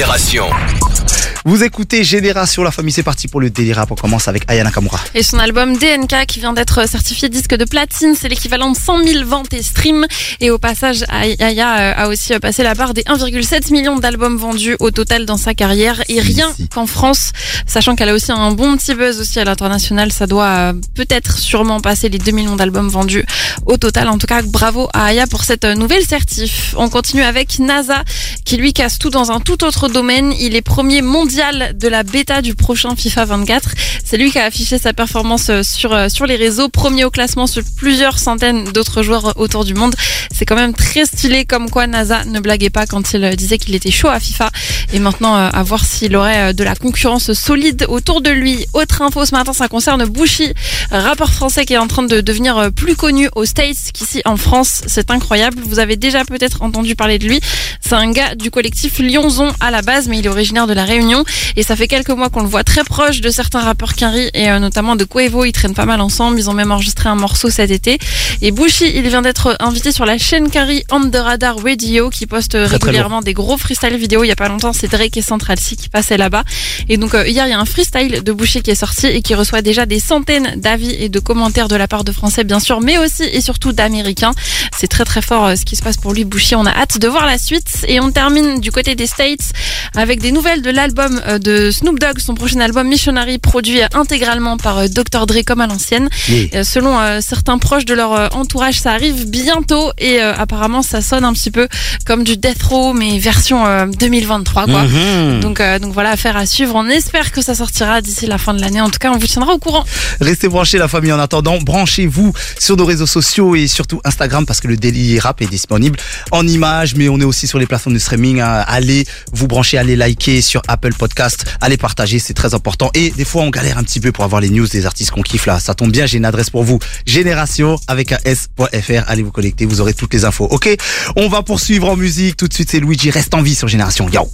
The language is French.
Génération. Vous écoutez Génération, la famille, c'est parti pour le délire. On commence avec Aya Nakamura. Et son album DNK qui vient d'être certifié disque de platine, c'est l'équivalent de 100 000 ventes et streams. Et au passage, Aya euh, a aussi passé la barre des 1,7 million d'albums vendus au total dans sa carrière. Et rien qu'en France, sachant qu'elle a aussi un bon petit buzz aussi à l'international, ça doit euh, peut-être sûrement passer les 2 millions d'albums vendus au total. En tout cas, bravo à Aya pour cette nouvelle certif. On continue avec NASA qui lui casse tout dans un tout autre domaine. Il est premier mondial de la bêta du prochain FIFA 24. C'est lui qui a affiché sa performance euh, sur, euh, sur les réseaux, premier au classement sur plusieurs centaines d'autres joueurs autour du monde. C'est quand même très stylé comme quoi NASA ne blaguait pas quand il disait qu'il était chaud à FIFA. Et maintenant, euh, à voir s'il aurait de la concurrence solide autour de lui. Autre info ce matin, ça concerne Bushi, rappeur français qui est en train de devenir plus connu aux States qu'ici en France. C'est incroyable. Vous avez déjà peut-être entendu parler de lui. C'est un gars du collectif Lyonzon à la base, mais il est originaire de la Réunion. Et ça fait quelques mois qu'on le voit très proche de certains rappeurs Quinry et euh, notamment de Quavo. Ils traînent pas mal ensemble. Ils ont même enregistré un morceau cet été. Et Bushi, il vient d'être invité sur la chaîne Quinry On The Radar Radio qui poste régulièrement des gros freestyle vidéo. Il y a pas longtemps, c'est Drake et Central C qui passaient là-bas. Et donc euh, hier, il y a un freestyle de Bushi qui est sorti et qui reçoit déjà des centaines d'avis et de commentaires de la part de Français, bien sûr, mais aussi et surtout d'Américains. C'est très très fort euh, ce qui se passe pour lui, Bushi. On a hâte de voir la suite. Et on termine du côté des States avec des nouvelles de l'album euh, de Snoop Dogg, son prochain album Missionary, produit intégralement par euh, Dr. Dre comme à l'ancienne. Euh, selon certains proches de leur entourage, ça arrive bientôt et apparemment ça sonne un petit peu comme du Death Row mais version 2023 quoi. Mhm. Donc donc voilà, affaire à suivre. On espère que ça sortira d'ici la fin de l'année. En tout cas, on vous tiendra au courant. Restez branchés la famille en attendant. Branchez-vous sur nos réseaux sociaux et surtout Instagram parce que le Daily Rap est disponible en images mais on est aussi sur les plateformes de streaming. Allez vous brancher, allez liker sur Apple podcast. Allez partager, c'est très important. Et des fois, on galère un petit peu pour avoir les news des artistes qu'on kiffe là. Ça tombe bien, j'ai une adresse pour vous. Génération avec un S.fr. Allez vous connecter, vous aurez toutes les infos. Ok? On va poursuivre en musique. Tout de suite, c'est Luigi. Reste en vie sur Génération. Yo